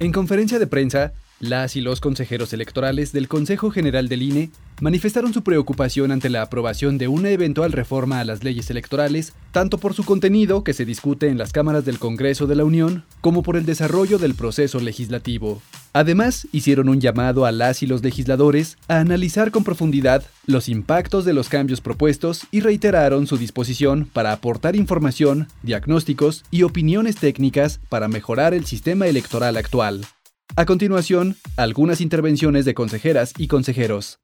En conferencia de prensa, las y los consejeros electorales del Consejo General del INE manifestaron su preocupación ante la aprobación de una eventual reforma a las leyes electorales, tanto por su contenido, que se discute en las cámaras del Congreso de la Unión, como por el desarrollo del proceso legislativo. Además, hicieron un llamado a las y los legisladores a analizar con profundidad los impactos de los cambios propuestos y reiteraron su disposición para aportar información, diagnósticos y opiniones técnicas para mejorar el sistema electoral actual. A continuación, algunas intervenciones de consejeras y consejeros.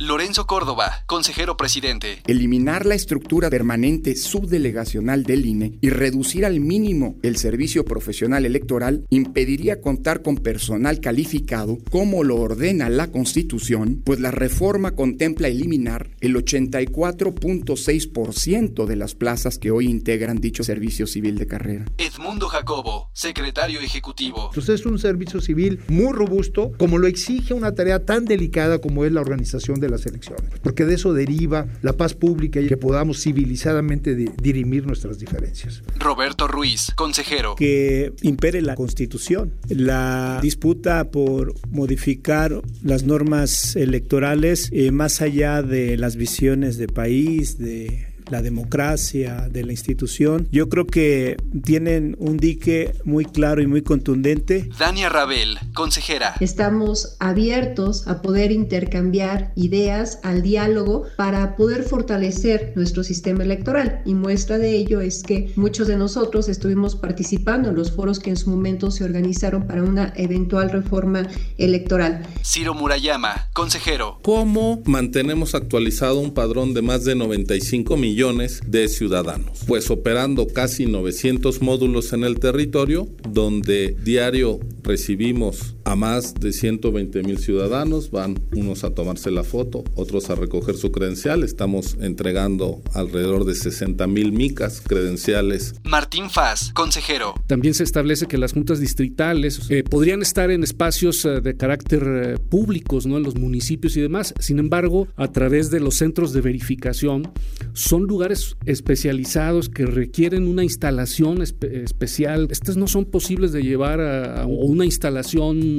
Lorenzo Córdoba, consejero presidente. Eliminar la estructura permanente subdelegacional del INE y reducir al mínimo el servicio profesional electoral impediría contar con personal calificado como lo ordena la Constitución, pues la reforma contempla eliminar el 84.6% de las plazas que hoy integran dicho servicio civil de carrera. Edmundo Jacobo, secretario ejecutivo. Entonces es un servicio civil muy robusto, como lo exige una tarea tan delicada como es la organización de las elecciones, porque de eso deriva la paz pública y que podamos civilizadamente dirimir nuestras diferencias. Roberto Ruiz, consejero. Que impere la constitución. La disputa por modificar las normas electorales eh, más allá de las visiones de país, de la democracia, de la institución. Yo creo que tienen un dique muy claro y muy contundente. Dania Rabel, consejera. Estamos abiertos a poder intercambiar ideas, al diálogo, para poder fortalecer nuestro sistema electoral. Y muestra de ello es que muchos de nosotros estuvimos participando en los foros que en su momento se organizaron para una eventual reforma electoral. Ciro Murayama, consejero. ¿Cómo mantenemos actualizado un padrón de más de 95 millones? De ciudadanos, pues operando casi 900 módulos en el territorio, donde diario recibimos a más de 120 mil ciudadanos, van unos a tomarse la foto, otros a recoger su credencial, estamos entregando alrededor de 60 mil micas credenciales. Martín Faz, consejero. También se establece que las juntas distritales eh, podrían estar en espacios eh, de carácter eh, públicos, ¿no? en los municipios y demás, sin embargo, a través de los centros de verificación, son lugares especializados que requieren una instalación especial. Estas no son posibles de llevar a, una instalación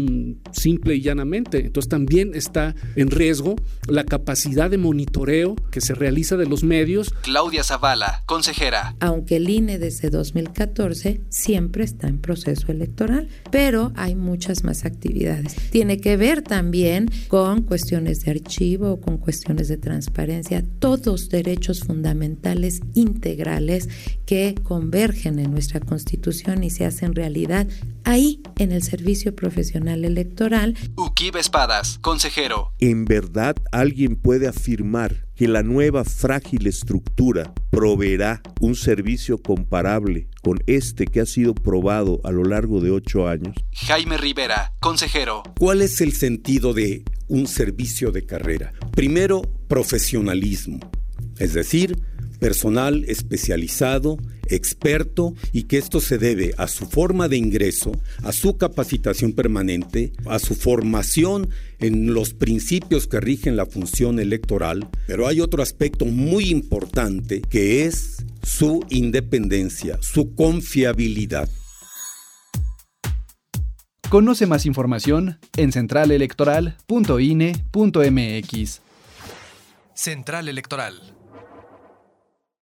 simple y llanamente. Entonces también está en riesgo la capacidad de monitoreo que se realiza de los medios. Claudia Zavala, consejera. Aunque el INE desde 2014 siempre está en proceso electoral, pero hay muchas más actividades. Tiene que ver también con cuestiones de archivo, con cuestiones de transparencia, todos derechos fundamentales fundamentales integrales que convergen en nuestra Constitución y se hacen realidad ahí en el Servicio Profesional Electoral. Uquib Espadas, consejero. ¿En verdad alguien puede afirmar que la nueva frágil estructura proveerá un servicio comparable con este que ha sido probado a lo largo de ocho años? Jaime Rivera, consejero. ¿Cuál es el sentido de un servicio de carrera? Primero, profesionalismo es decir, personal especializado, experto y que esto se debe a su forma de ingreso, a su capacitación permanente, a su formación en los principios que rigen la función electoral, pero hay otro aspecto muy importante que es su independencia, su confiabilidad. Conoce más información en centralelectoral.ine.mx. Central Electoral